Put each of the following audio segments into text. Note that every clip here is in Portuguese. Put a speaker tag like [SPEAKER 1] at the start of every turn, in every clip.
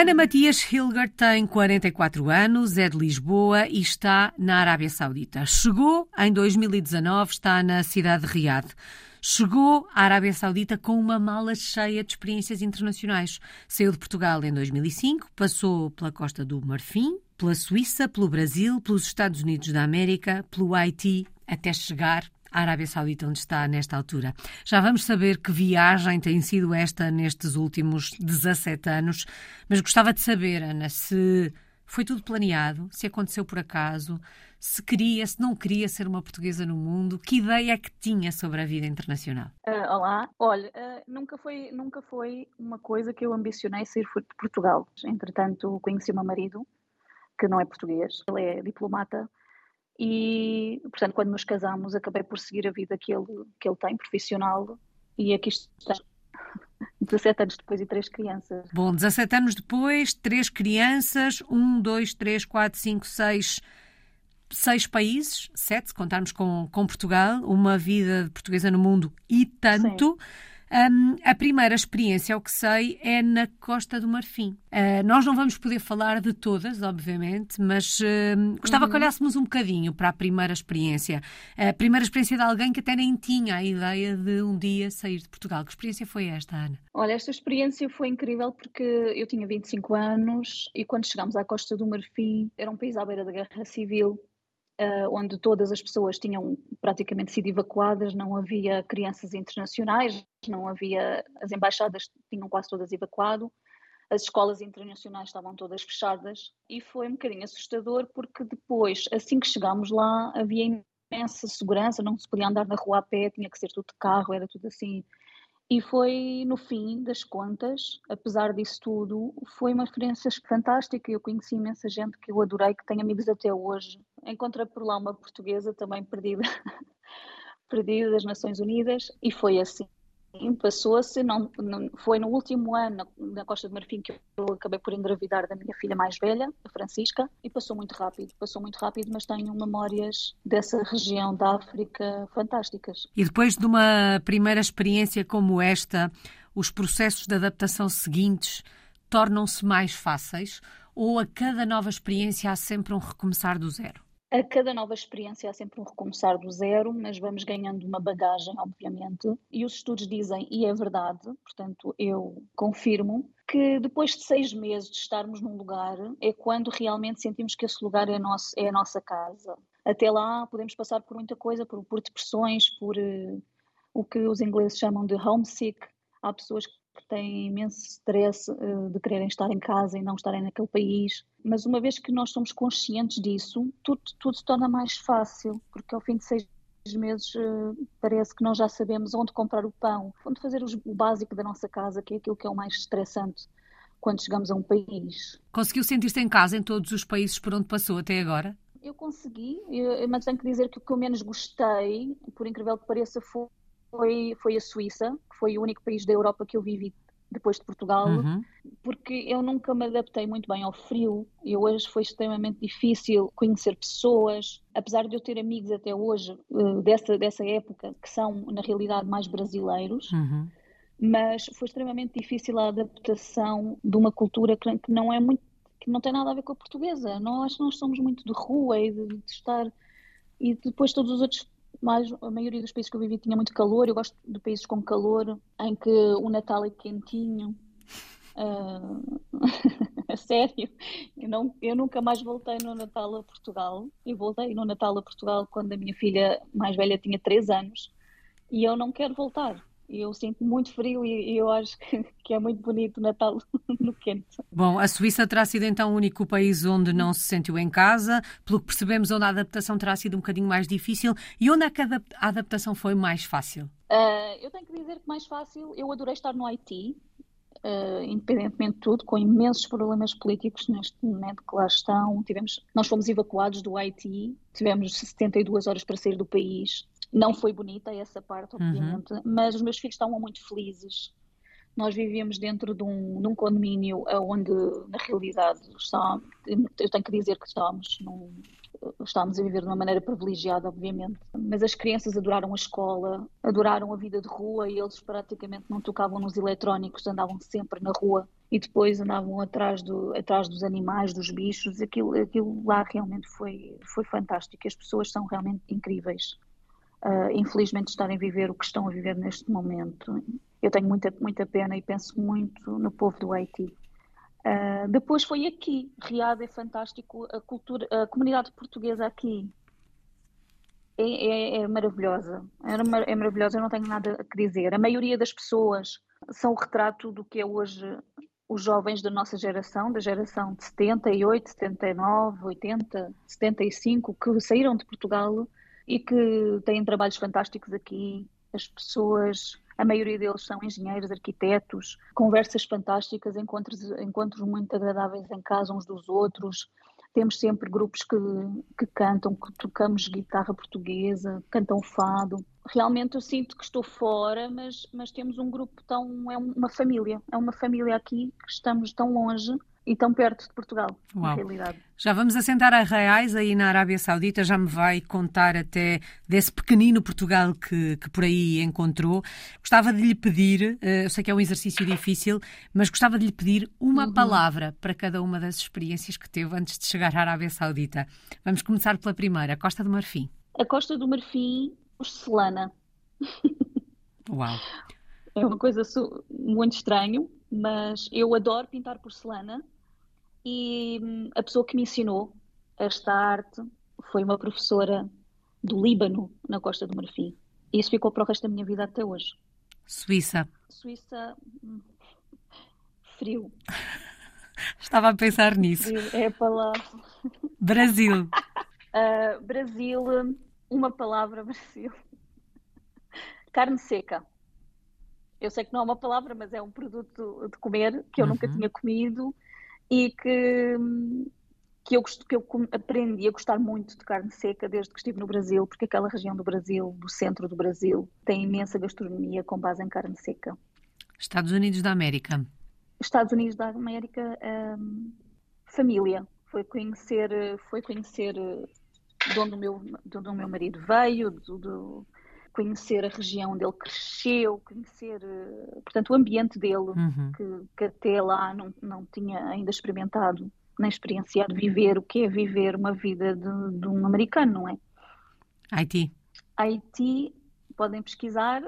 [SPEAKER 1] Ana Matias Hilgert tem 44 anos, é de Lisboa e está na Arábia Saudita. Chegou em 2019, está na cidade de Riad. Chegou à Arábia Saudita com uma mala cheia de experiências internacionais. Saiu de Portugal em 2005, passou pela Costa do Marfim, pela Suíça, pelo Brasil, pelos Estados Unidos da América, pelo Haiti, até chegar à Arábia Saudita, onde está nesta altura. Já vamos saber que viagem tem sido esta nestes últimos 17 anos, mas gostava de saber, Ana, se foi tudo planeado, se aconteceu por acaso, se queria, se não queria ser uma portuguesa no mundo, que ideia é que tinha sobre a vida internacional?
[SPEAKER 2] Uh, olá, olha, uh, nunca, foi, nunca foi uma coisa que eu ambicionei sair de Portugal. Entretanto, conheci o meu marido, que não é português, ele é diplomata e, portanto, quando nos casamos, acabei por seguir a vida que ele, que ele tem, profissional, e aqui está. 17 anos depois e três crianças.
[SPEAKER 1] Bom, 17 anos depois, três crianças, um, dois, três, quatro, cinco, seis, seis países, sete, se contarmos com, com Portugal, uma vida portuguesa no mundo e tanto. Sim. Um, a primeira experiência, ao que sei, é na Costa do Marfim. Uh, nós não vamos poder falar de todas, obviamente, mas uh, gostava uhum. que olhássemos um bocadinho para a primeira experiência. A primeira experiência de alguém que até nem tinha a ideia de um dia sair de Portugal. Que experiência foi esta, Ana?
[SPEAKER 2] Olha, esta experiência foi incrível porque eu tinha 25 anos e quando chegámos à Costa do Marfim, era um país à beira da guerra civil, uh, onde todas as pessoas tinham praticamente sido evacuadas, não havia crianças internacionais, não havia, as embaixadas tinham quase todas evacuado, as escolas internacionais estavam todas fechadas e foi um bocadinho assustador porque depois, assim que chegámos lá, havia imensa segurança, não se podia andar na rua a pé, tinha que ser tudo de carro, era tudo assim e foi, no fim das contas, apesar disso tudo, foi uma experiência fantástica. Eu conheci imensa gente que eu adorei, que tenho amigos até hoje. Encontrei por lá uma portuguesa também perdida, perdida das Nações Unidas, e foi assim passou-se, não, não, foi no último ano na, na, Costa de Marfim que eu acabei por engravidar da minha filha mais velha, a Francisca, e passou muito rápido, passou muito rápido, mas tenho memórias dessa região da África fantásticas.
[SPEAKER 1] E depois de uma primeira experiência como esta, os processos de adaptação seguintes tornam-se mais fáceis ou a cada nova experiência há sempre um recomeçar do zero?
[SPEAKER 2] A cada nova experiência há sempre um recomeçar do zero, mas vamos ganhando uma bagagem, obviamente. E os estudos dizem, e é verdade, portanto eu confirmo, que depois de seis meses de estarmos num lugar é quando realmente sentimos que esse lugar é, nosso, é a nossa casa. Até lá podemos passar por muita coisa, por, por depressões, por uh, o que os ingleses chamam de homesick. Há pessoas que que têm imenso stress uh, de quererem estar em casa e não estarem naquele país. Mas uma vez que nós somos conscientes disso, tudo, tudo se torna mais fácil, porque ao fim de seis meses uh, parece que nós já sabemos onde comprar o pão, onde fazer o básico da nossa casa, que é aquilo que é o mais estressante quando chegamos a um país.
[SPEAKER 1] Conseguiu sentir-se em casa em todos os países por onde passou até agora?
[SPEAKER 2] Eu consegui, mas tenho que dizer que o que eu menos gostei, por incrível que pareça, foi foi, foi a Suíça, que foi o único país da Europa que eu vivi depois de Portugal, uhum. porque eu nunca me adaptei muito bem ao frio e hoje foi extremamente difícil conhecer pessoas, apesar de eu ter amigos até hoje uh, dessa, dessa época que são na realidade mais brasileiros, uhum. mas foi extremamente difícil a adaptação de uma cultura que, que, não é muito, que não tem nada a ver com a portuguesa. Nós, nós somos muito de rua e de, de estar e depois todos os outros mas a maioria dos países que eu vivi tinha muito calor. Eu gosto de países com calor, em que o Natal é quentinho. Uh... a sério, eu, não, eu nunca mais voltei no Natal a Portugal. Eu voltei no Natal a Portugal quando a minha filha mais velha tinha 3 anos e eu não quero voltar eu sinto muito frio e, eu acho que, que, é muito bonito o Natal no quente.
[SPEAKER 1] Bom, a Suíça terá sido então o único país onde não se sentiu em casa, pelo que percebemos, onde a adaptação terá sido um bocadinho mais difícil e onde é que a adaptação foi mais fácil?
[SPEAKER 2] Uh, eu tenho que dizer que mais fácil, eu adorei estar no Haiti, uh, independentemente de tudo, com imensos problemas políticos neste momento que lá estão. Tivemos, nós fomos evacuados do Haiti, tivemos 72 horas para sair do país, não foi bonita essa parte, uhum. obviamente, uhum. mas os meus filhos estavam muito felizes. Nós vivíamos dentro de um, de um condomínio onde, na realidade, está, eu tenho que dizer que estávamos, num, estávamos a viver de uma maneira privilegiada, obviamente, mas as crianças adoraram a escola, adoraram a vida de rua e eles praticamente não tocavam nos eletrónicos, andavam sempre na rua e depois andavam atrás, do, atrás dos animais, dos bichos. Aquilo, aquilo lá realmente foi, foi fantástico. As pessoas são realmente incríveis. Uh, infelizmente, estarem a viver o que estão a viver neste momento. Eu tenho muita, muita pena e penso muito no povo do Haiti. Uh, depois foi aqui, Riad é fantástico, a cultura, a comunidade portuguesa aqui é, é, é maravilhosa, é, é, maravilhosa, eu não tenho nada a dizer. A maioria das pessoas são o retrato do que é hoje os jovens da nossa geração, da geração de 78, 79, 80, 75, que saíram de Portugal e que têm trabalhos fantásticos aqui. As pessoas, a maioria deles são engenheiros, arquitetos, conversas fantásticas, encontros, encontros muito agradáveis em casa uns dos outros. Temos sempre grupos que, que cantam, que tocamos guitarra portuguesa, cantam fado realmente eu sinto que estou fora, mas, mas temos um grupo tão. é uma família, é uma família aqui que estamos tão longe e tão perto de Portugal, Uau. na realidade.
[SPEAKER 1] Já vamos assentar a reais aí na Arábia Saudita, já me vai contar até desse pequenino Portugal que, que por aí encontrou. Gostava de lhe pedir, eh, eu sei que é um exercício difícil, mas gostava de lhe pedir uma uhum. palavra para cada uma das experiências que teve antes de chegar à Arábia Saudita. Vamos começar pela primeira, Costa do Marfim.
[SPEAKER 2] A Costa do Marfim porcelana.
[SPEAKER 1] Uau!
[SPEAKER 2] É uma coisa muito estranho, mas eu adoro pintar porcelana e hum, a pessoa que me ensinou esta arte foi uma professora do Líbano, na Costa do Marfim. E isso ficou para o resto da minha vida até hoje.
[SPEAKER 1] Suíça.
[SPEAKER 2] Suíça. Hum, frio.
[SPEAKER 1] Estava a pensar nisso.
[SPEAKER 2] Frio é a palavra.
[SPEAKER 1] Brasil.
[SPEAKER 2] Uh, Brasil uma palavra, Brasil. Carne seca. Eu sei que não é uma palavra, mas é um produto de comer que eu uhum. nunca tinha comido e que, que, eu, que eu aprendi a gostar muito de carne seca desde que estive no Brasil, porque aquela região do Brasil, do centro do Brasil, tem imensa gastronomia com base em carne seca.
[SPEAKER 1] Estados Unidos da América.
[SPEAKER 2] Estados Unidos da América, hum, família. Foi conhecer, foi conhecer de onde o meu, de onde o meu marido veio, de, de conhecer a região onde ele cresceu, conhecer, eh, portanto, o ambiente dele, uhum. que, que, até lá não, não tinha ainda experimentado, nem experienciado viver o que é viver uma vida de, de um americano, não é?
[SPEAKER 1] Haiti.
[SPEAKER 2] Haiti, podem pesquisar,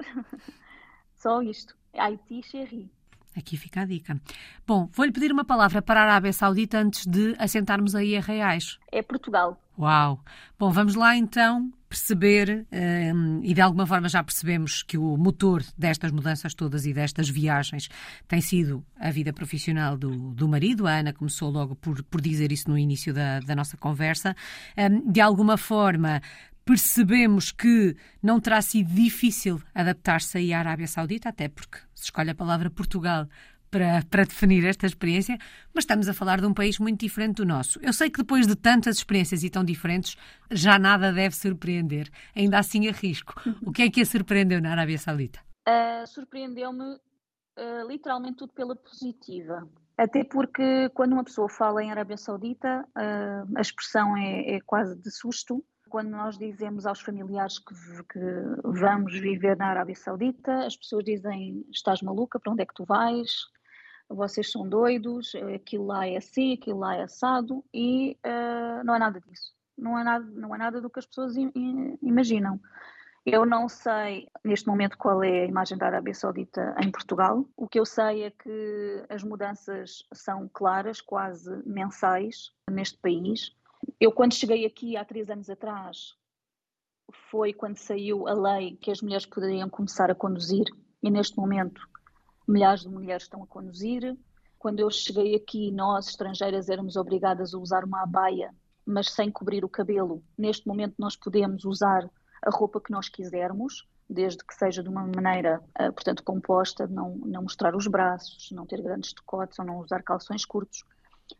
[SPEAKER 2] só isto. Haiti Cherry.
[SPEAKER 1] Aqui fica a dica. Bom, vou-lhe pedir uma palavra para a Arábia Saudita antes de assentarmos aí a reais.
[SPEAKER 2] É Portugal.
[SPEAKER 1] Uau! Bom, vamos lá então perceber, um, e de alguma forma já percebemos que o motor destas mudanças todas e destas viagens tem sido a vida profissional do, do marido. A Ana começou logo por, por dizer isso no início da, da nossa conversa. Um, de alguma forma, percebemos que não terá sido difícil adaptar-se à Arábia Saudita, até porque se escolhe a palavra Portugal para, para definir esta experiência, mas estamos a falar de um país muito diferente do nosso. Eu sei que depois de tantas experiências e tão diferentes, já nada deve surpreender. Ainda assim, arrisco. O que é que a surpreendeu na Arábia Saudita?
[SPEAKER 2] Uh, Surpreendeu-me uh, literalmente tudo pela positiva. Até porque quando uma pessoa fala em Arábia Saudita, uh, a expressão é, é quase de susto quando nós dizemos aos familiares que, que, vamos viver na Arábia Saudita, as pessoas dizem: estás maluca, para onde é que tu vais? Vocês são doidos, aquilo lá é assim, aquilo lá é assado, e uh, não é nada disso. Não é nada, não é nada do que as pessoas imaginam. Eu não sei neste momento qual é a imagem da Arábia Saudita em Portugal. O que eu sei é que as mudanças são claras, quase mensais, neste país. Eu, quando cheguei aqui há três anos atrás, foi quando saiu a lei que as mulheres poderiam começar a conduzir, e neste momento milhares de mulheres estão a conduzir. Quando eu cheguei aqui, nós, estrangeiras, éramos obrigadas a usar uma abaia, mas sem cobrir o cabelo. Neste momento, nós podemos usar a roupa que nós quisermos, desde que seja de uma maneira, eh, portanto, composta, não, não mostrar os braços, não ter grandes decotes ou não usar calções curtos.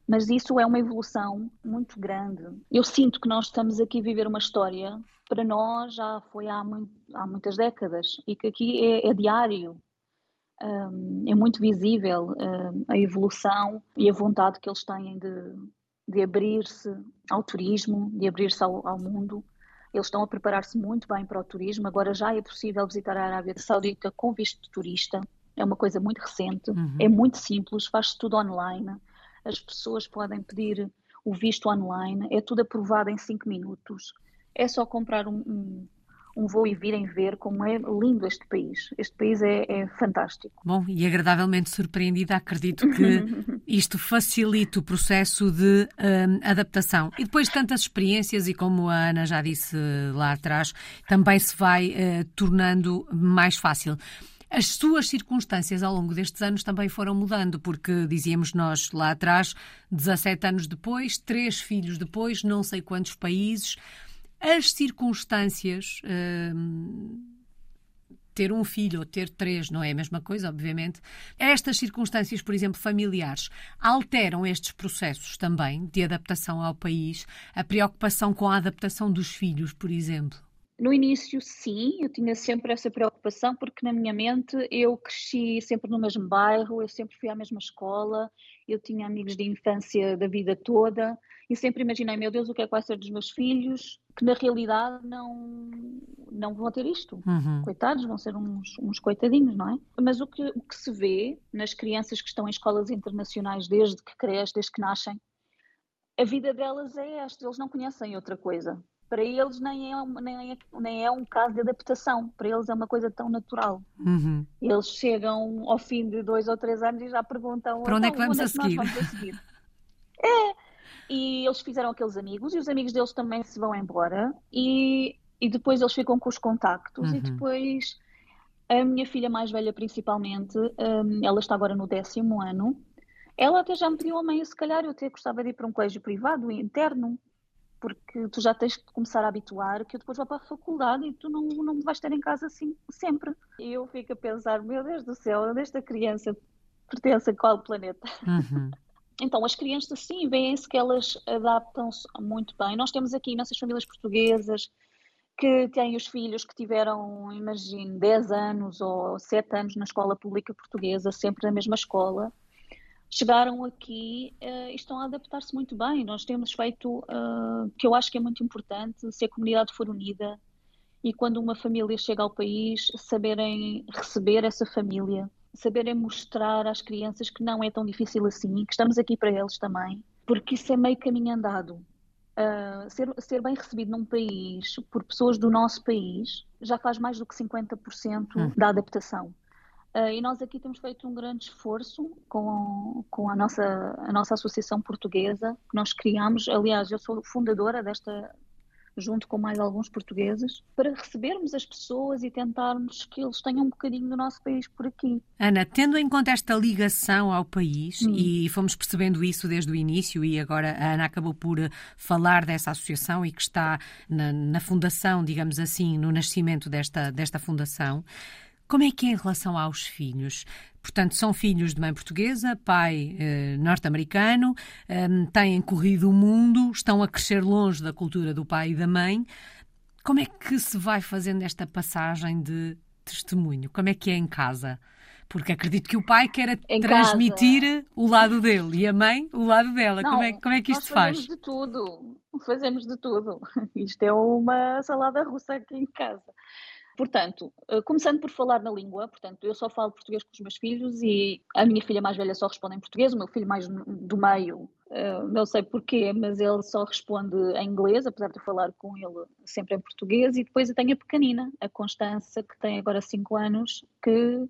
[SPEAKER 2] Mas isso é uma evolução muito grande. Eu sinto que nós estamos aqui a viver uma história, para nós já foi há, muito, há muitas décadas, e que aqui é, é diário. Um, é muito visível um, a evolução e a vontade que eles têm de, de abrir-se ao turismo, de abrir-se ao, ao mundo. Eles estão a preparar-se muito bem para o turismo. Agora já é possível visitar a Arábia Saudita com visto de turista é uma coisa muito recente, uhum. é muito simples, faz-se tudo online, as pessoas podem pedir o visto online, é tudo aprovado em 5 minutos. É só comprar um, um, um voo e virem ver como é lindo este país. Este país é, é fantástico.
[SPEAKER 1] Bom, e agradavelmente surpreendida, acredito que isto facilite o processo de um, adaptação. E depois de tantas experiências, e como a Ana já disse lá atrás, também se vai uh, tornando mais fácil. As suas circunstâncias ao longo destes anos também foram mudando, porque dizíamos nós lá atrás, 17 anos depois, três filhos depois, não sei quantos países. As circunstâncias. Hum, ter um filho ou ter três não é a mesma coisa, obviamente. Estas circunstâncias, por exemplo, familiares, alteram estes processos também de adaptação ao país, a preocupação com a adaptação dos filhos, por exemplo.
[SPEAKER 2] No início, sim, eu tinha sempre essa preocupação, porque na minha mente eu cresci sempre no mesmo bairro, eu sempre fui à mesma escola, eu tinha amigos de infância da vida toda e sempre imaginei, meu Deus, o que é que vai ser dos meus filhos, que na realidade não, não vão ter isto. Uhum. Coitados, vão ser uns, uns coitadinhos, não é? Mas o que, o que se vê nas crianças que estão em escolas internacionais desde que crescem, desde que nascem, a vida delas é esta, eles não conhecem outra coisa para eles nem é, nem, é, nem é um caso de adaptação, para eles é uma coisa tão natural. Uhum. Eles chegam ao fim de dois ou três anos e já perguntam
[SPEAKER 1] para onde é que vamos, onde é que a, seguir?
[SPEAKER 2] vamos a seguir. é, e eles fizeram aqueles amigos e os amigos deles também se vão embora e, e depois eles ficam com os contactos uhum. e depois a minha filha mais velha principalmente, um, ela está agora no décimo ano, ela até já me pediu a mãe, se calhar eu até gostava de ir para um colégio privado interno, porque tu já tens que começar a habituar que eu depois vou para a faculdade e tu não, não me vais ter em casa assim sempre. E eu fico a pensar, meu Deus do céu, onde esta criança pertence a qual planeta? Uhum. Então, as crianças, sim, veem-se que elas adaptam-se muito bem. Nós temos aqui imensas famílias portuguesas que têm os filhos que tiveram, imagine, 10 anos ou 7 anos na escola pública portuguesa, sempre na mesma escola, chegaram aqui uh, e estão a adaptar-se muito bem. Nós temos feito, uh, que eu acho que é muito importante, se a comunidade for unida e quando uma família chega ao país, saberem receber essa família, saberem mostrar às crianças que não é tão difícil assim, que estamos aqui para eles também, porque isso é meio caminho andado. Uh, ser, ser bem recebido num país por pessoas do nosso país já faz mais do que 50% hum. da adaptação. Uh, e nós aqui temos feito um grande esforço com, com a, nossa, a nossa associação portuguesa, que nós criamos. Aliás, eu sou fundadora desta, junto com mais alguns portugueses, para recebermos as pessoas e tentarmos que eles tenham um bocadinho do nosso país por aqui.
[SPEAKER 1] Ana, tendo em conta esta ligação ao país, hum. e fomos percebendo isso desde o início, e agora a Ana acabou por falar dessa associação e que está na, na fundação, digamos assim, no nascimento desta, desta fundação. Como é que é em relação aos filhos? Portanto, são filhos de mãe portuguesa, pai eh, norte-americano, eh, têm corrido o mundo, estão a crescer longe da cultura do pai e da mãe. Como é que se vai fazendo esta passagem de testemunho? Como é que é em casa? Porque acredito que o pai quer transmitir casa. o lado dele e a mãe o lado dela. Não, como, é, como é que isto faz?
[SPEAKER 2] Fazemos de tudo. Fazemos de tudo. Isto é uma salada russa aqui em casa. Portanto, eh, começando por falar na língua, portanto, eu só falo português com os meus filhos e a minha filha mais velha só responde em português, o meu filho mais do meio, eh, não sei porquê, mas ele só responde em inglês, apesar de eu falar com ele sempre em português, e depois eu tenho a pequenina, a Constança, que tem agora 5 anos, que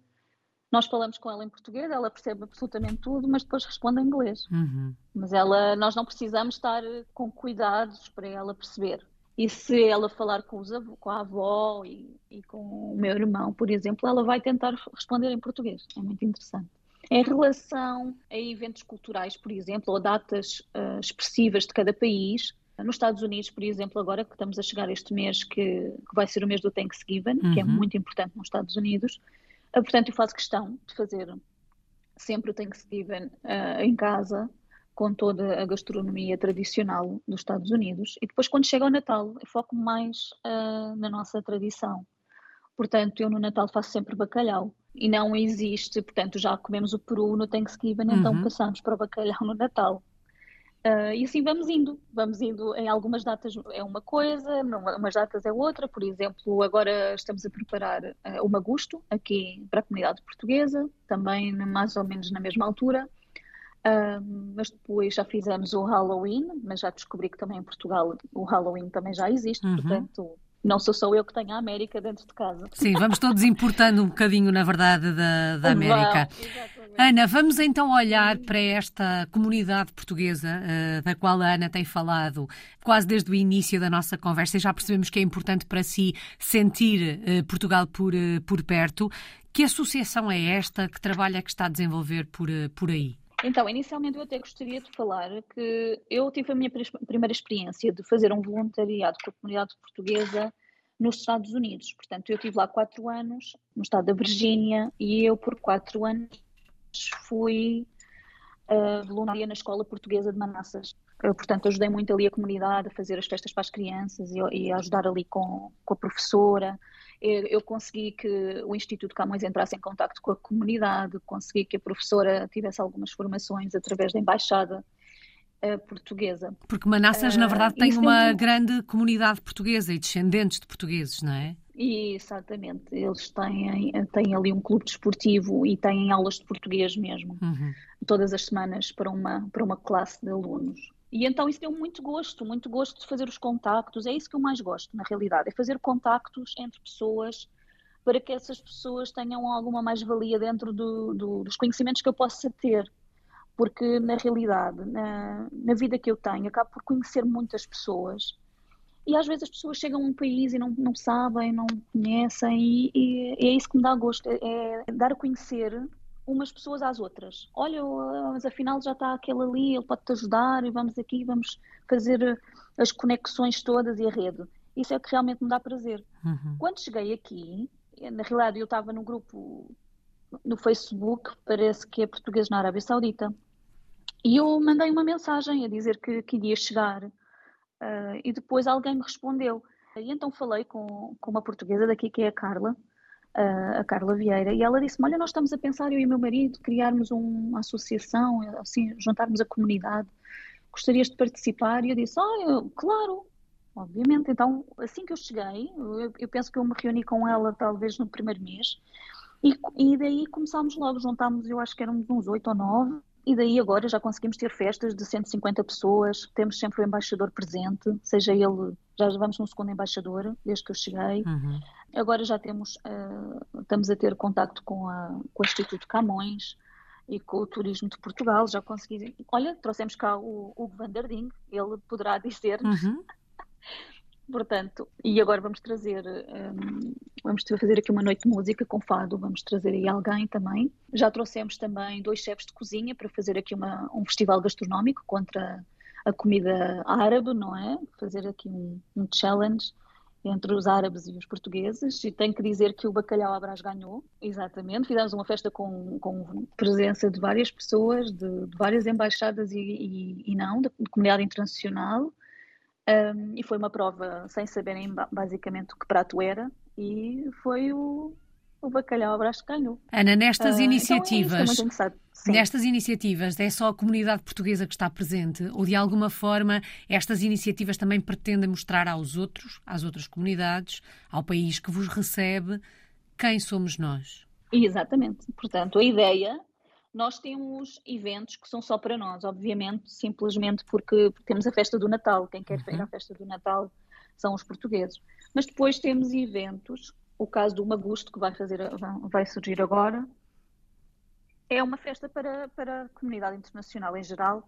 [SPEAKER 2] nós falamos com ela em português, ela percebe absolutamente tudo, mas depois responde em inglês. Uhum. Mas ela, nós não precisamos estar com cuidados para ela perceber. E se ela falar com, avô, com a avó e, e, com o meu irmão, por exemplo, ela vai tentar responder em português. É muito interessante. Em relação a eventos culturais, por exemplo, ou datas uh, expressivas de cada país, nos Estados Unidos, por exemplo, agora que estamos a chegar este mês, que, que vai ser o mês do Thanksgiving, uhum. que é uhum. muito importante nos Estados Unidos, uh, portanto, eu faço questão de fazer sempre o Thanksgiving uh, em casa, com toda a gastronomia tradicional dos Estados Unidos. E depois, quando chega o Natal, eu foco mais uh, na nossa tradição. Portanto, eu no Natal faço sempre bacalhau. E não existe, portanto, já comemos o peru no Thanksgiving, então uhum. então passamos para o bacalhau no Natal. Uh, e assim vamos indo, vamos indo em algumas datas é uma coisa, em umas datas é outra, por exemplo, agora estamos a preparar uh, o Magusto aqui para a comunidade portuguesa, também mais ou menos na mesma altura, uh, mas depois já fizemos o Halloween, mas já descobri que também em Portugal o Halloween também já existe, uhum. portanto não sou só eu que tenho a América dentro de casa.
[SPEAKER 1] Sim, vamos todos importando um bocadinho, na verdade, da, da América. Ana, vamos então olhar para esta comunidade portuguesa uh, da qual a Ana tem falado quase desde o início da nossa conversa e já percebemos que é importante para si sentir uh, Portugal por, uh, por perto. Que associação é esta? Que trabalho é que está a desenvolver por, por aí?
[SPEAKER 2] Então, inicialmente eu até gostaria de falar que eu tive a minha primeira experiência de fazer um voluntariado com a comunidade portuguesa nos Estados Unidos. Portanto, eu tive lá quatro anos, no estado da Virgínia, e eu por quatro anos fui uh, voluntária na Escola Portuguesa de Manassas. Eu, portanto, ajudei muito ali a comunidade a fazer as festas para as crianças e, e a ajudar ali com, com a professora, eu consegui que o Instituto Camões entrasse em contato com a comunidade, consegui que a professora tivesse algumas formações através da embaixada uh, portuguesa.
[SPEAKER 1] Porque Manassas, uh, na verdade, tem uma tem... grande comunidade portuguesa e descendentes de portugueses, não é?
[SPEAKER 2] Exatamente, eles têm, têm ali um clube desportivo e têm aulas de português mesmo, uhum. todas as semanas para uma, para uma classe de alunos. E então isso deu muito gosto, muito gosto de fazer os contactos. É isso que eu mais gosto, na realidade, é fazer contactos entre pessoas para que essas pessoas tenham alguma mais-valia dentro do, do, dos conhecimentos que eu possa ter. Porque, na realidade, na, na vida que eu tenho, acabo por conhecer muitas pessoas e às vezes as pessoas chegam a um país e não, não sabem, não conhecem, e, e, e é isso que me dá gosto, é, é dar a conhecer umas pessoas às outras. Olha, mas afinal já está aquele ali, ele pode-te ajudar e vamos aqui, vamos fazer as conexões todas e a rede. Isso é o que realmente me dá prazer. Uhum. Quando cheguei aqui, na realidade eu estava no grupo no Facebook, parece que é português na Arábia Saudita, e eu mandei uma mensagem a dizer que, que iria chegar. Uh, e depois alguém me respondeu. E então falei com, com uma portuguesa daqui, que é a Carla, a Carla Vieira, e ela disse-me: Olha, nós estamos a pensar, eu e meu marido, criarmos uma associação, assim, juntarmos a comunidade. Gostarias de participar? E eu disse: Ah, claro, obviamente. Então, assim que eu cheguei, eu, eu, penso que eu me reuni com ela talvez no primeiro mês, e, e daí começámos logo, juntámos, eu acho que éramos uns oito ou nove, e daí agora já conseguimos ter festas de 150 pessoas, temos sempre o embaixador presente, seja ele, já vamos no segundo embaixador, desde que eu cheguei. Uhum. Agora já temos, uh, estamos a ter contacto com, a, com o Instituto Camões e com o Turismo de Portugal, já consegui. Olha, trouxemos cá o Hugo ele poderá dizer-nos. Uhum. Portanto, e agora vamos trazer, um, vamos fazer aqui uma noite de música com fado, vamos trazer aí alguém também. Já trouxemos também dois chefes de cozinha para fazer aqui uma, um festival gastronómico contra a comida árabe, não é? Fazer aqui um, um challenge entre os árabes e os portugueses, e tenho que dizer que o Bacalhau Abras ganhou, exatamente. Fizemos uma festa com, com presença de várias pessoas, de, de várias embaixadas e, e, e não, da comunidade internacional. Um, e foi uma prova sem saberem basicamente o que prato era, e foi o, o bacalhau à que ganhou.
[SPEAKER 1] Ana, nestas uh, iniciativas, então é nestas iniciativas é só a comunidade portuguesa que está presente ou de alguma forma estas iniciativas também pretendem mostrar aos outros, às outras comunidades, ao país que vos recebe, quem somos nós?
[SPEAKER 2] Exatamente. Portanto, a ideia nós temos eventos que são só para nós, obviamente, simplesmente porque, porque temos a festa do Natal. Quem quer uhum. ir à festa do Natal são os portugueses. Mas depois temos eventos, o caso do Magusto, que vai, fazer, vai surgir agora, é uma festa para, para a comunidade internacional em geral,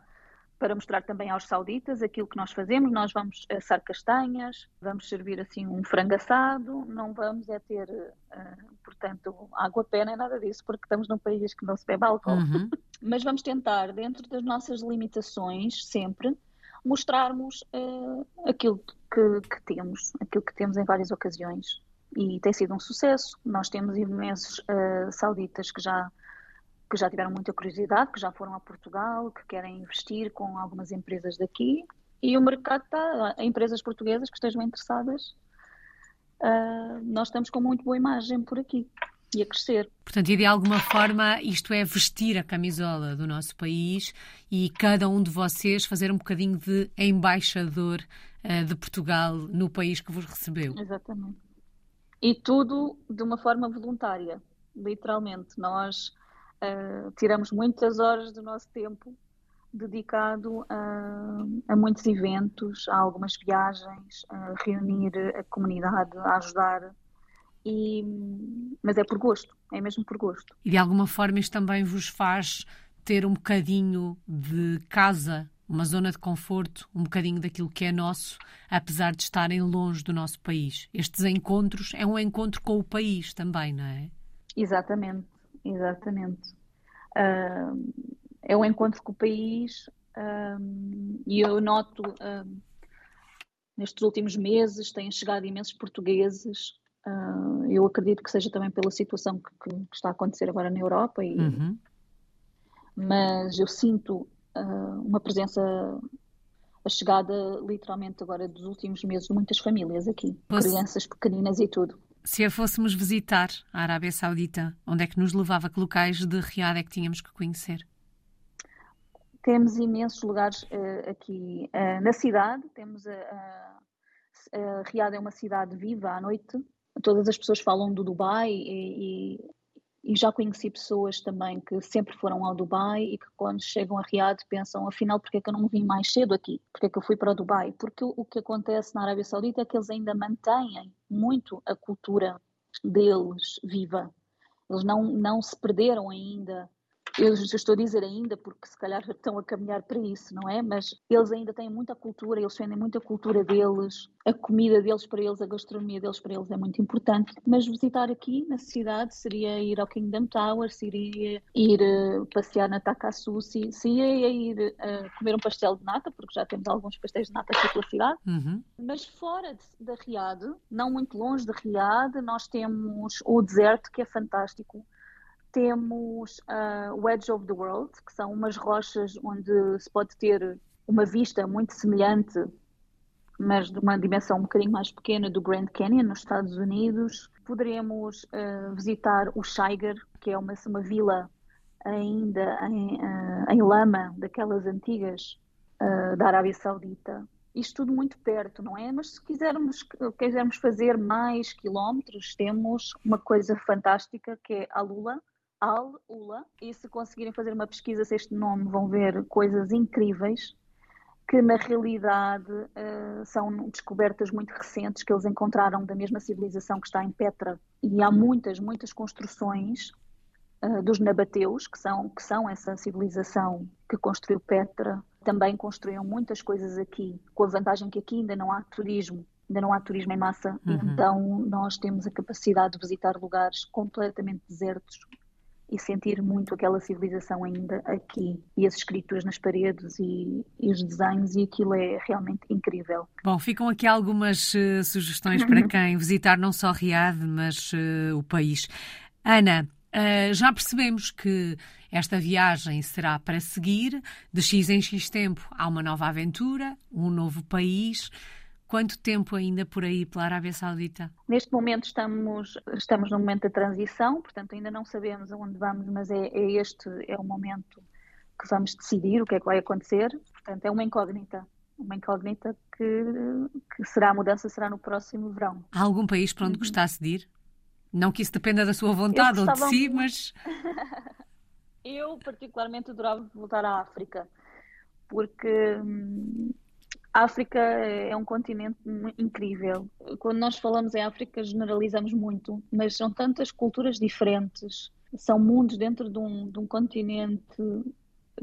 [SPEAKER 2] para mostrar também aos sauditas aquilo que nós fazemos. Nós vamos assar castanhas, vamos servir assim um frango assado, não vamos é ter, uh, portanto, água pé nem nada disso, porque estamos num país que não se bebe álcool. Uhum. Mas vamos tentar, dentro das nossas limitações, sempre, mostrarmos uh, aquilo que, que, temos, aquilo que temos em várias ocasiões. E tem sido um sucesso. Nós temos imensos uh, sauditas que já que já tiveram muita curiosidade, que já foram a Portugal, que querem investir com algumas empresas daqui e o mercado está, empresas portuguesas que estejam interessadas, uh, nós estamos com muito boa imagem por aqui. e a crescer.
[SPEAKER 1] Portanto, e de alguma forma isto é vestir a camisola do nosso país e cada um de vocês fazer um bocadinho de embaixador uh, de Portugal no país que vos recebeu.
[SPEAKER 2] Exatamente. E tudo de uma forma voluntária, literalmente. Nós uh, tiramos muitas horas do nosso tempo dedicado a, a, muitos eventos, a algumas viagens, a reunir a comunidade, a ajudar. E, mas é por gosto, é mesmo por gosto.
[SPEAKER 1] E de alguma forma isto também vos faz ter um bocadinho de casa, uma zona de conforto, um bocadinho daquilo que é nosso, apesar de estarem longe do nosso país. Estes encontros é um encontro com o país também, não é?
[SPEAKER 2] Exatamente, exatamente. Uh, é um encontro com o país um, e eu noto um, nestes últimos meses têm chegado imensos portugueses. Uh, eu acredito que seja também pela situação que, que, está a acontecer agora na Europa, e, uhum. mas eu sinto uh, uma presença, a chegada literalmente agora dos últimos meses de muitas famílias aqui, crianças pequeninas e tudo.
[SPEAKER 1] Se a fôssemos visitar a Arábia Saudita, onde é que nos levava? Que locais de Riad é que tínhamos que conhecer?
[SPEAKER 2] Temos imensos lugares uh, aqui uh, na cidade, temos a, a, a Riad é uma cidade viva à noite, todas as pessoas falam do Dubai e, e, e, já conheci pessoas também que sempre foram ao Dubai e que quando chegam a Riad pensam, afinal, porque é que eu não vim mais cedo aqui? Porque é que eu fui para o Dubai? Porque o, que acontece na Arábia Saudita é que eles ainda mantêm muito a cultura deles viva. Eles não, não se perderam ainda eu estou a dizer ainda porque se calhar estão a caminhar para isso, não é? Mas eles ainda têm muita cultura, eles defendem muita cultura deles, a comida deles para eles, a gastronomia deles para eles é muito importante. Mas visitar aqui na cidade seria ir ao Kingdom Tower, seria ir uh, passear na Takasusi, seria ir uh, comer um pastel de nata, porque já temos alguns pastéis de nata aqui pela cidade. Uhum. Mas fora da Riad, não muito longe de Riad, nós temos o deserto que é fantástico temos uh, o Edge of the World, que são umas rochas onde se pode ter uma vista muito semelhante, mas de uma dimensão um bocadinho mais pequena, do Grand Canyon, nos Estados Unidos. Poderemos uh, visitar o Shiger, que é uma, uma vila ainda em, uh, em lama, daquelas antigas da Arábia Saudita. Isto tudo muito perto, não é? Mas se quisermos, quisermos fazer mais quilómetros, temos uma coisa fantástica que é a Lula, Al-Ula, e se conseguirem fazer uma pesquisa se este nome vão ver coisas incríveis que na realidade uh, são descobertas muito recentes que eles encontraram da mesma civilização que está em Petra. E há muitas, muitas construções uh, dos nabateus que são, que são essa civilização que construiu Petra. Também construíram muitas coisas aqui com a vantagem que aqui ainda não há turismo ainda não há turismo em massa, uhum. então nós temos a capacidade de visitar lugares completamente desertos e sentir muito aquela civilização ainda aqui e as escrituras nas paredes e, e, os desenhos e aquilo é realmente incrível.
[SPEAKER 1] Bom, ficam aqui algumas uh, sugestões para quem visitar não só Riad, mas uh, o país. Ana, uh, já percebemos que esta viagem será para seguir, de X em X tempo há uma nova aventura, um novo país. Quanto tempo ainda por aí pela Arábia Saudita?
[SPEAKER 2] Neste momento estamos, estamos no momento da transição, portanto ainda não sabemos aonde vamos, mas é, é este é o momento que vamos decidir o que é que vai acontecer. Portanto, é uma incógnita. Uma incógnita que, que será a mudança será no próximo verão.
[SPEAKER 1] Há algum país para onde uhum. gostasse de ir? Não que isso dependa da sua vontade ou de si, muito... mas.
[SPEAKER 2] Eu, particularmente, adorava voltar à África, porque hum, a África é um continente incrível. Quando nós falamos em África, generalizamos muito, mas são tantas culturas diferentes, são mundos dentro de um, de um continente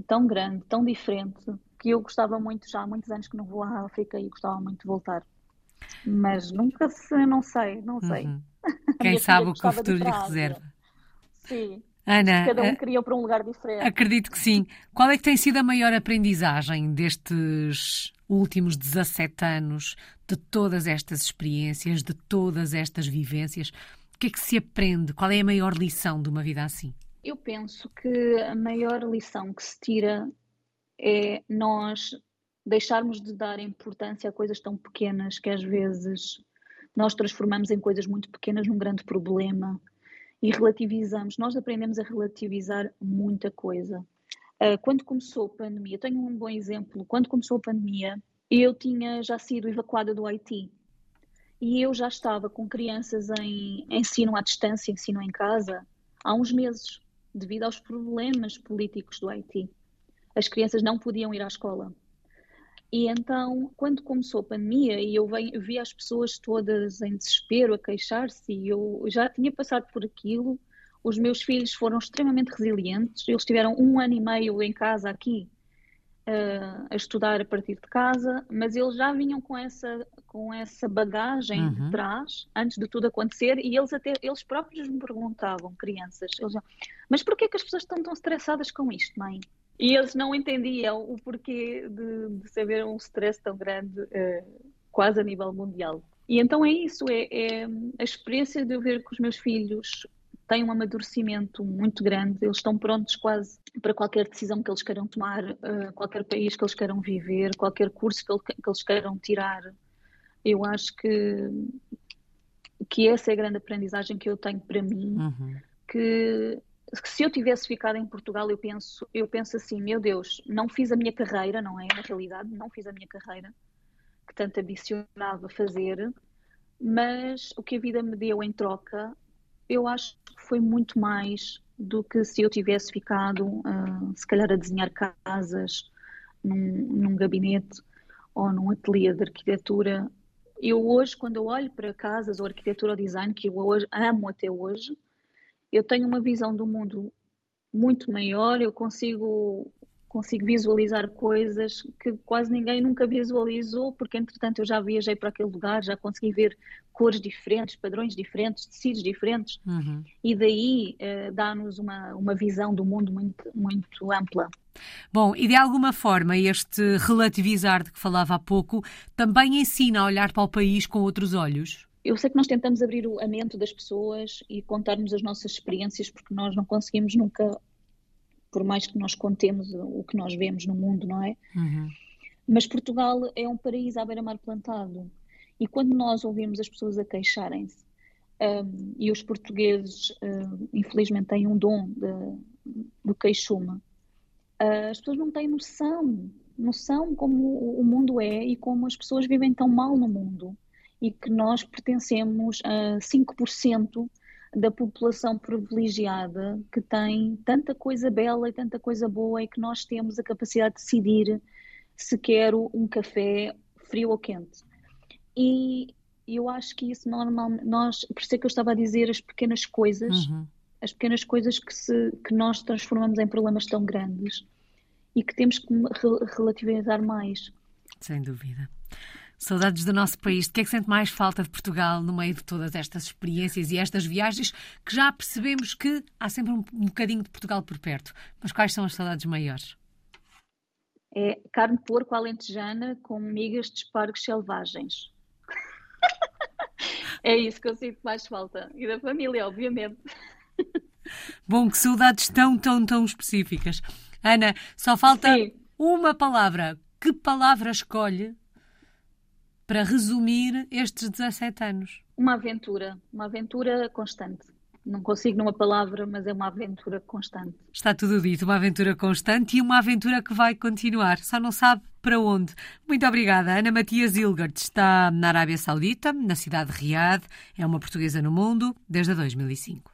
[SPEAKER 2] tão grande, tão diferente, que eu gostava muito, já há muitos anos que não vou à África e gostava muito de voltar. Mas nunca se, não sei, não sei. Uhum.
[SPEAKER 1] Quem sabe o que o futuro lhe reserva.
[SPEAKER 2] Sim. Ana, cada um eh, queria para um lugar diferente.
[SPEAKER 1] Acredito que sim. Qual é que tem sido a maior aprendizagem destes últimos 17 anos, de todas estas experiências, de todas estas vivências? O que é que se aprende? Qual é a maior lição de uma vida assim?
[SPEAKER 2] Eu penso que a maior lição que se tira é nós deixarmos de dar importância a coisas tão pequenas que às vezes nós transformamos em coisas muito pequenas num grande problema e relativizamos. Nós aprendemos a relativizar muita coisa. Uh, quando começou a pandemia, tenho um bom exemplo. Quando começou a pandemia, eu tinha já sido evacuada do Haiti e eu já estava com crianças em ensino à distância, ensino em casa, há uns meses, devido aos problemas políticos do Haiti. As crianças não podiam ir à escola. E então, quando começou a pandemia e eu vi as pessoas todas em desespero a queixar-se, e eu já tinha passado por aquilo, os meus filhos foram extremamente resilientes, eles tiveram um ano e meio em casa aqui uh, a estudar a partir de casa, mas eles já vinham com essa, com essa bagagem uhum. de trás, antes de tudo acontecer, e eles até eles próprios me perguntavam, crianças, eles, mas porquê que as pessoas estão tão estressadas com isto, mãe? E eles não entendiam o porquê de, de se haver um stress tão grande, uh, quase a nível mundial. E então é isso, é, é, a experiência de eu ver que os meus filhos têm um amadurecimento muito grande, eles estão prontos quase para qualquer decisão que eles queiram tomar, uh, qualquer país que eles queiram viver, qualquer curso que, ele, que, eles queiram tirar. Eu acho que, que essa é a grande aprendizagem que eu tenho para mim, uhum. que se eu tivesse ficado em Portugal, eu penso, eu penso assim, meu Deus, não fiz a minha carreira, não é? Na realidade, não fiz a minha carreira, que tanto ambicionava fazer, mas o que a vida me deu em troca, eu acho que foi muito mais do que se eu tivesse ficado, uh, se calhar, a desenhar casas num, num gabinete ou num ateliê de arquitetura. Eu hoje, quando eu olho para casas ou arquitetura ou design, que eu hoje amo até hoje, eu tenho uma visão do mundo muito maior, eu consigo consigo visualizar coisas que quase ninguém nunca visualizou, porque entretanto eu já viajei para aquele lugar, já consegui ver cores diferentes, padrões diferentes, tecidos diferentes, uhum. e daí uh, dá-nos uma, uma visão do mundo muito, muito ampla.
[SPEAKER 1] Bom, e de alguma forma este relativizar de que falava há pouco também ensina a olhar para o país com outros olhos?
[SPEAKER 2] eu sei que nós tentamos abrir a mente das pessoas e contarmos as nossas experiências, porque nós não conseguimos nunca, por mais que nós contemos o que nós vemos no mundo, não é? Uhum. Mas Portugal é um paraíso à beira-mar plantado. E quando nós ouvimos as pessoas a queixarem-se, um, e os portugueses, um, infelizmente, têm um dom de, do queixume, uh, as pessoas não têm noção, noção como o mundo é e como as pessoas vivem tão mal no mundo e que nós pertencemos a 5% da população privilegiada que tem tanta coisa bela e tanta coisa boa e que nós temos a capacidade de decidir se quero um café frio ou quente. E eu acho que isso normalmente, nós, por isso é que eu estava a dizer as pequenas coisas, uhum. as pequenas coisas que, se, que nós transformamos em problemas tão grandes e que temos que relativizar mais.
[SPEAKER 1] Sem dúvida. Saudades do nosso país. De que é que sente mais falta de Portugal no meio de todas estas experiências e estas viagens que já percebemos que há sempre um, um bocadinho de Portugal por perto? Mas quais são as saudades maiores?
[SPEAKER 2] É carne de porco alentejana com migas de espargos selvagens. é isso que eu sinto mais falta. E da família, obviamente.
[SPEAKER 1] Bom, que saudades tão, tão, tão específicas. Ana, só falta Sim. uma palavra. Que palavra escolhe para resumir estes 17 anos?
[SPEAKER 2] Uma aventura, uma aventura constante. Não consigo numa palavra, mas é uma aventura constante.
[SPEAKER 1] Está tudo dito, uma aventura constante e uma aventura que vai continuar, só não sabe para onde. Muito obrigada. Ana Matias Ilgert está na Arábia Saudita, na cidade de Riad, é uma portuguesa no mundo desde 2005.